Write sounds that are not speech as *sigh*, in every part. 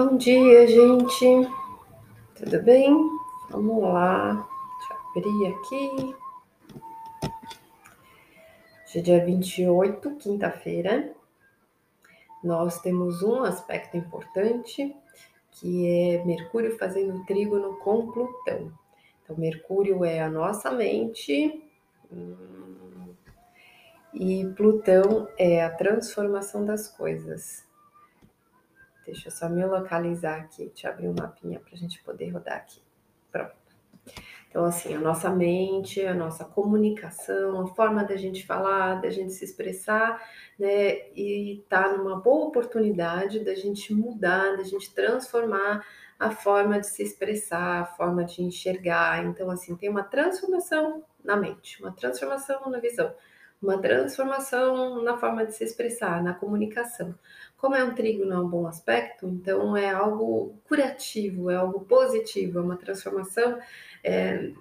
Bom dia, gente. Tudo bem? Vamos lá. Deixa eu abrir aqui. Hoje é dia 28, quinta-feira. Nós temos um aspecto importante, que é Mercúrio fazendo trígono com Plutão. Então, Mercúrio é a nossa mente, hum, e Plutão é a transformação das coisas. Deixa eu só me localizar aqui, te abrir um mapinha para a gente poder rodar aqui. Pronto. Então, assim, a nossa mente, a nossa comunicação, a forma da gente falar, da gente se expressar, né? E tá numa boa oportunidade da gente mudar, da gente transformar a forma de se expressar, a forma de enxergar. Então, assim, tem uma transformação na mente, uma transformação na visão uma transformação na forma de se expressar, na comunicação. Como é um trigo não é um bom aspecto, então é algo curativo, é algo positivo, é uma transformação. É,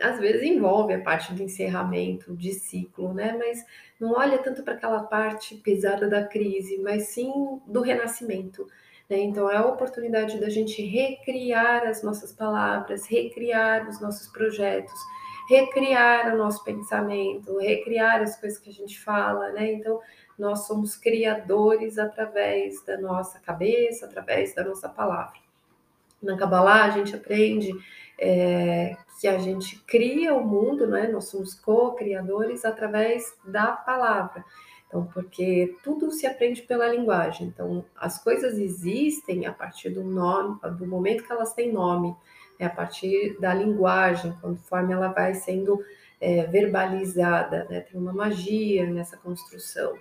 às vezes envolve a parte do encerramento de ciclo, né? Mas não olha tanto para aquela parte pesada da crise, mas sim do renascimento. Né? Então é a oportunidade da gente recriar as nossas palavras, recriar os nossos projetos, recriar o nosso pensamento, recriar as coisas que a gente fala, né? Então, nós somos criadores através da nossa cabeça, através da nossa palavra. Na Kabbalah, a gente aprende é, que a gente cria o mundo, né? Nós somos co-criadores através da palavra. Então, porque tudo se aprende pela linguagem. Então, as coisas existem a partir do nome, do momento que elas têm nome é a partir da linguagem, conforme ela vai sendo é, verbalizada, né? Tem uma magia nessa construção.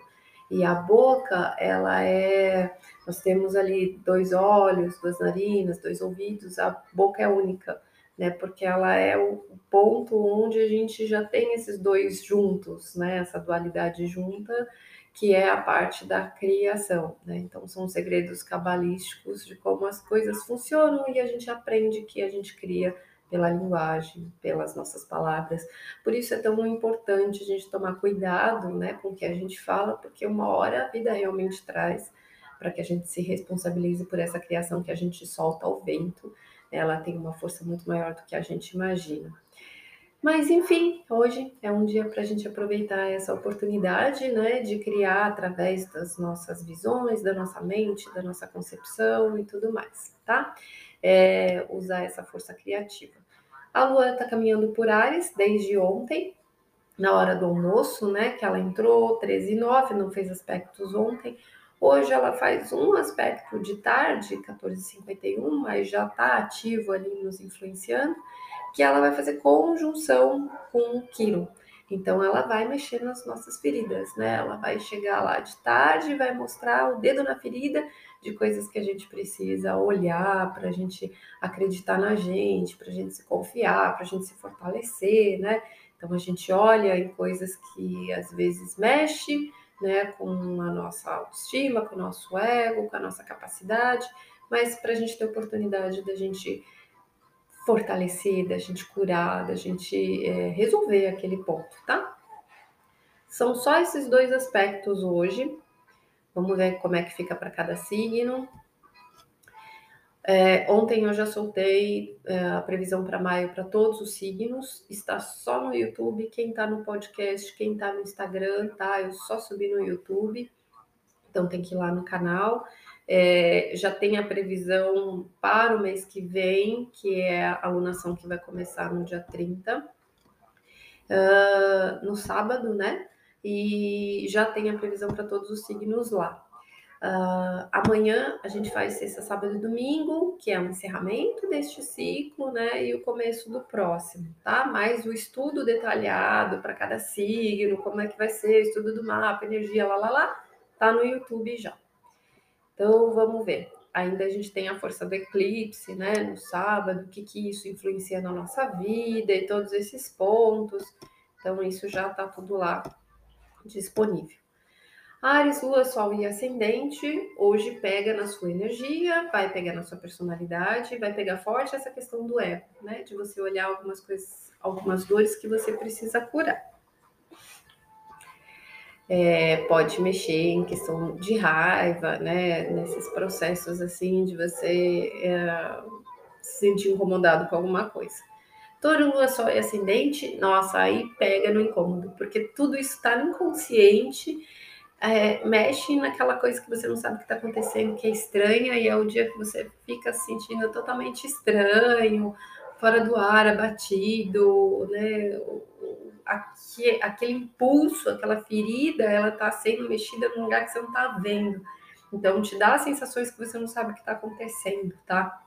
E a boca, ela é. Nós temos ali dois olhos, duas narinas, dois ouvidos, a boca é única, né? Porque ela é o ponto onde a gente já tem esses dois juntos, né? Essa dualidade junta que é a parte da criação. Né? Então, são segredos cabalísticos de como as coisas funcionam e a gente aprende que a gente cria pela linguagem, pelas nossas palavras. Por isso é tão importante a gente tomar cuidado né, com o que a gente fala, porque uma hora a vida realmente traz para que a gente se responsabilize por essa criação que a gente solta ao vento. Ela tem uma força muito maior do que a gente imagina. Mas enfim, hoje é um dia para a gente aproveitar essa oportunidade, né, de criar através das nossas visões, da nossa mente, da nossa concepção e tudo mais, tá? É, usar essa força criativa. A Lua está caminhando por Ares desde ontem, na hora do almoço, né? Que ela entrou 13 e 9, não fez aspectos ontem. Hoje ela faz um aspecto de tarde, 14h51, mas já está ativo ali nos influenciando que ela vai fazer conjunção com Quiro. Então ela vai mexer nas nossas feridas, né? Ela vai chegar lá de tarde vai mostrar o dedo na ferida de coisas que a gente precisa olhar para a gente acreditar na gente, para a gente se confiar, para a gente se fortalecer, né? Então a gente olha em coisas que às vezes mexe, né, com a nossa autoestima, com o nosso ego, com a nossa capacidade, mas para a gente ter oportunidade da gente fortalecer, da gente curar, da gente é, resolver aquele ponto, tá? São só esses dois aspectos hoje. Vamos ver como é que fica para cada signo. É, ontem eu já soltei é, a previsão para maio para todos os signos. Está só no YouTube. Quem está no podcast, quem está no Instagram, tá? Eu só subi no YouTube. Então tem que ir lá no canal. É, já tem a previsão para o mês que vem, que é a alunação que vai começar no dia 30, uh, ah, no sábado, né? E já tem a previsão para todos os signos lá. Uh, amanhã a gente faz sexta, sábado e domingo, que é o encerramento deste ciclo, né? E o começo do próximo, tá? Mais o estudo detalhado para cada signo, como é que vai ser, estudo do mapa, energia, lá, lá, lá, tá no YouTube já. Então, vamos ver. Ainda a gente tem a força do eclipse, né, no sábado, o que, que isso influencia na nossa vida e todos esses pontos. Então, isso já está tudo lá disponível. Ares, Lua, Sol e Ascendente, hoje pega na sua energia, vai pegar na sua personalidade, vai pegar forte essa questão do ego, né? De você olhar algumas coisas, algumas dores que você precisa curar. É, pode mexer em questão de raiva, né? Nesses processos assim de você é, se sentir incomodado com alguma coisa. Touro, lua, sol e ascendente, nossa, aí pega no incômodo, porque tudo isso está no inconsciente, é, mexe naquela coisa que você não sabe o que está acontecendo, que é estranha, e é o dia que você fica se sentindo totalmente estranho, fora do ar, abatido, né? Aquele impulso, aquela ferida, ela está sendo mexida num lugar que você não está vendo. Então, te dá sensações que você não sabe o que está acontecendo, tá?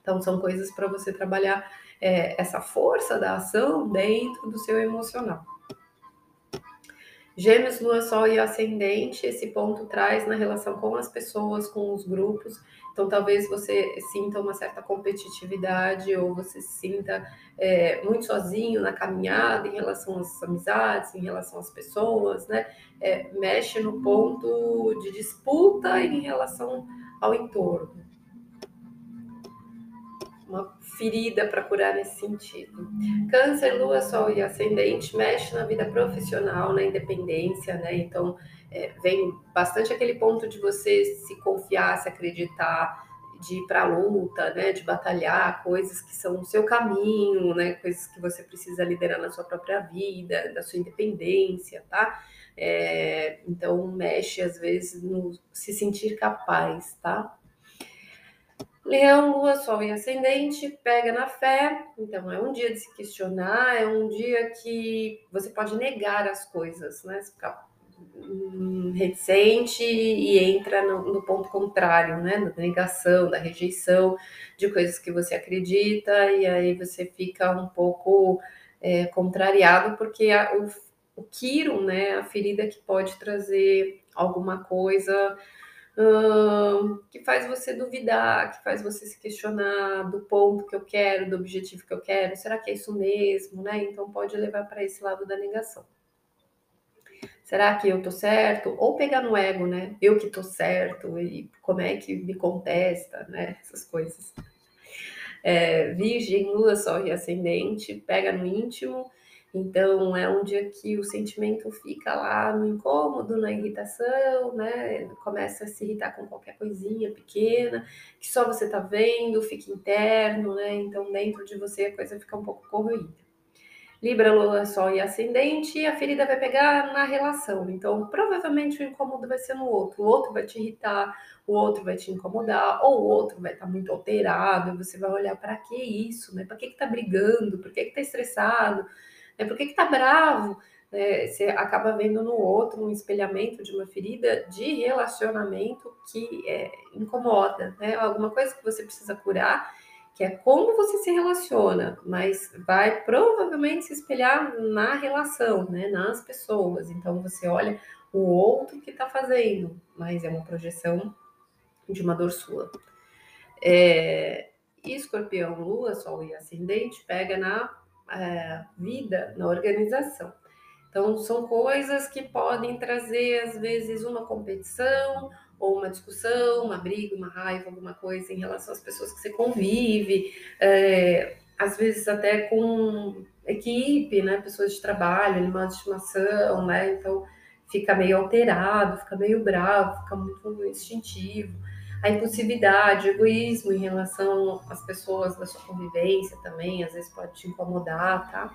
Então, são coisas para você trabalhar é, essa força da ação dentro do seu emocional. Gêmeos, Lua, Sol e Ascendente, esse ponto traz na relação com as pessoas, com os grupos. Então, talvez você sinta uma certa competitividade ou você se sinta é, muito sozinho na caminhada em relação às amizades, em relação às pessoas, né? É, mexe no ponto de disputa em relação ao entorno ferida para curar nesse sentido. Câncer, lua, sol e ascendente mexe na vida profissional, na independência, né? Então, é, vem bastante aquele ponto de você se confiar, se acreditar, de ir para a luta, né? De batalhar coisas que são o seu caminho, né? Coisas que você precisa liderar na sua própria vida, da sua independência, tá? É, então, mexe às vezes no se sentir capaz, tá? Leão, Lua, Sol e Ascendente, pega na fé. Então, é um dia de se questionar, é um dia que você pode negar as coisas, né? Você ficar hum, reticente e entra no, no, ponto contrário, né? Da negação, da rejeição de coisas que você acredita, e aí você fica um pouco é, contrariado, porque a, o, o Kiron, né? A ferida que pode trazer alguma coisa que faz você duvidar, que faz você se questionar do ponto que eu quero, do objetivo que eu quero, será que é isso mesmo, né? Então pode levar para esse lado da negação. Será que eu tô certo? Ou pegar no ego, né? Eu que tô certo e como é que me contesta, né? Essas coisas. É, virgem, lua, sol e ascendente, pega no íntimo então, é um dia que o sentimento fica lá no incômodo, na irritação, né? Começa a se irritar com qualquer coisinha pequena, que só você tá vendo, fica interno, né? Então, dentro de você a coisa fica um pouco corroída. Libra, Lua, Sol e Ascendente, a ferida vai pegar na relação. Então, provavelmente o incômodo vai ser no outro. O outro vai te irritar, o outro vai te incomodar, ou o outro vai estar tá muito alterado, você vai olhar para que isso, né? Para que que tá brigando? Por que que tá estressado? É Por que, que tá bravo? É, você acaba vendo no outro um espelhamento de uma ferida de relacionamento que é, incomoda, né? Alguma coisa que você precisa curar, que é como você se relaciona, mas vai provavelmente se espelhar na relação, né? Nas pessoas. Então você olha o outro que está fazendo, mas é uma projeção de uma dor sua. É, escorpião, lua, sol e ascendente pega na é, vida na organização. Então, são coisas que podem trazer, às vezes, uma competição, ou uma discussão, uma briga, uma raiva, alguma coisa em relação às pessoas que você convive, é, às vezes até com equipe, né, pessoas de trabalho, animais de estimação, né, então fica meio alterado, fica meio bravo, fica muito instintivo a impulsividade, o egoísmo em relação às pessoas da sua convivência também, às vezes pode te incomodar, tá?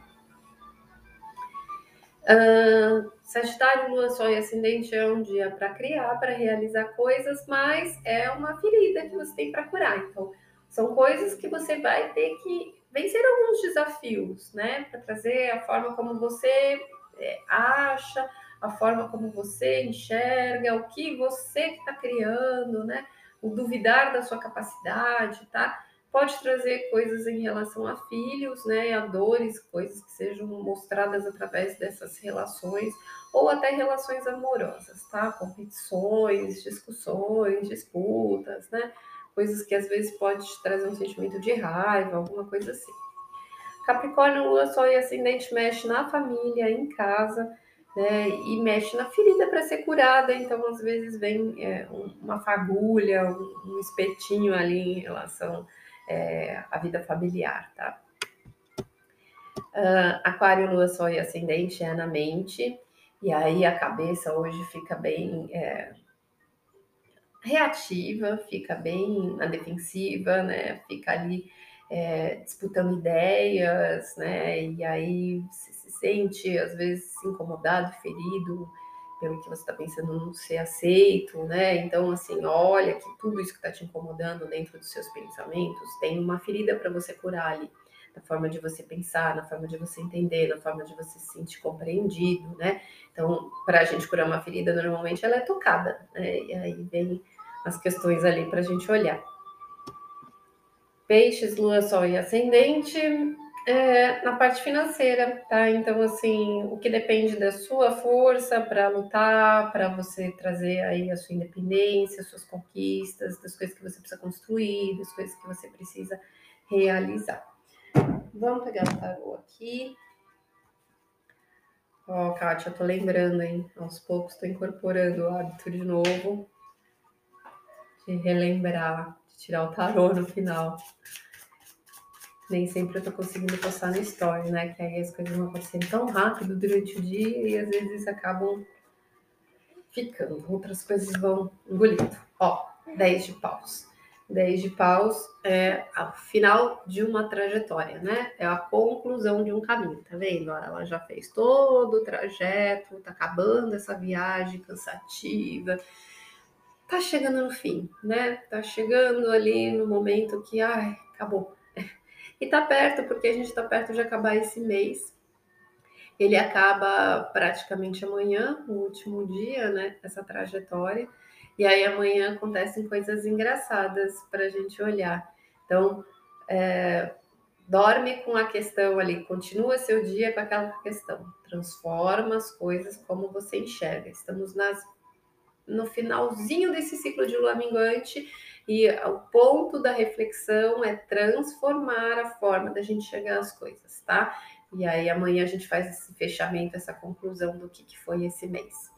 Uh, Sagitário, Lua, Sol e Ascendente é um dia para criar, para realizar coisas, mas é uma ferida que você tem para curar. Então, são coisas que você vai ter que vencer alguns desafios, né? Para trazer a forma como você é, acha, a forma como você enxerga, o que você está criando, né? O duvidar da sua capacidade, tá? Pode trazer coisas em relação a filhos, né, a dores, coisas que sejam mostradas através dessas relações, ou até relações amorosas, tá? Competições, discussões, disputas, né? Coisas que às vezes pode trazer um sentimento de raiva, alguma coisa assim. Capricórnio, Lua, Sol e Ascendente mexe na família, em casa, né, e mexe na ferida para ser curada. Então, às vezes, vem é, uma fagulha, um, espetinho ali em relação é, à vida familiar, tá? Uh, aquário, lua, sol e ascendente é na mente. E aí a cabeça hoje fica bem é, reativa, fica bem na defensiva, né? Fica ali é, disputando ideias, né? E aí você se sente às vezes incomodado, ferido pelo que você está pensando não ser aceito, né? Então, assim, olha que tudo isso que está te incomodando dentro dos seus pensamentos tem uma ferida para você curar ali na forma de você pensar, na forma de você entender, na forma de você se sentir compreendido, né? Então, para a gente curar uma ferida, normalmente ela é tocada, né? E aí vem as questões ali para a gente olhar. Peixes, lua, sol e ascendente. É, na parte financeira, tá? Então, assim, o que depende da sua força para lutar, para você trazer aí a sua independência, suas conquistas, das coisas que você precisa construir, das coisas que você precisa realizar. Vamos pegar o tarô aqui. Ó, oh, Kátia, eu tô lembrando, hein? Aos poucos tô incorporando o hábito de novo de relembrar, tirar o tarô no final. Nem sempre eu tô conseguindo postar no story, né? Que aí as coisas vão acontecendo tão rápido durante o dia e às vezes acabam ficando. Outras coisas vão engolindo. Ó, 10 de paus. 10 de paus é o final de uma trajetória, né? É a conclusão de um caminho, tá vendo? Ela já fez todo o trajeto, tá acabando essa viagem cansativa, tá chegando no fim, né? Tá chegando ali no momento que, ai, acabou. *laughs* E tá perto, porque a gente tá perto de acabar esse mês. Ele acaba praticamente amanhã, o último dia, né? Essa trajetória. E aí amanhã acontecem coisas engraçadas para a gente olhar. Então, é, dorme com a questão ali, continua seu dia com aquela questão, transforma as coisas como você enxerga. Estamos nas, no finalzinho desse ciclo de lua minguante e o ponto da reflexão é transformar a forma da gente enxergar as coisas, tá? E aí amanhã a gente faz esse fechamento, essa conclusão do que, que foi esse mês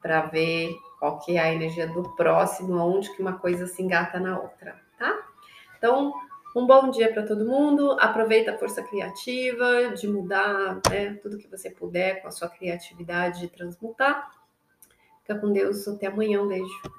para ver qual que é a energia do próximo, onde que uma coisa se engata na outra, tá? Então, um bom dia para todo mundo. Aproveita a força criativa de mudar né, tudo que você puder com a sua criatividade de transmutar. Fica com Deus. Até amanhã. Um beijo.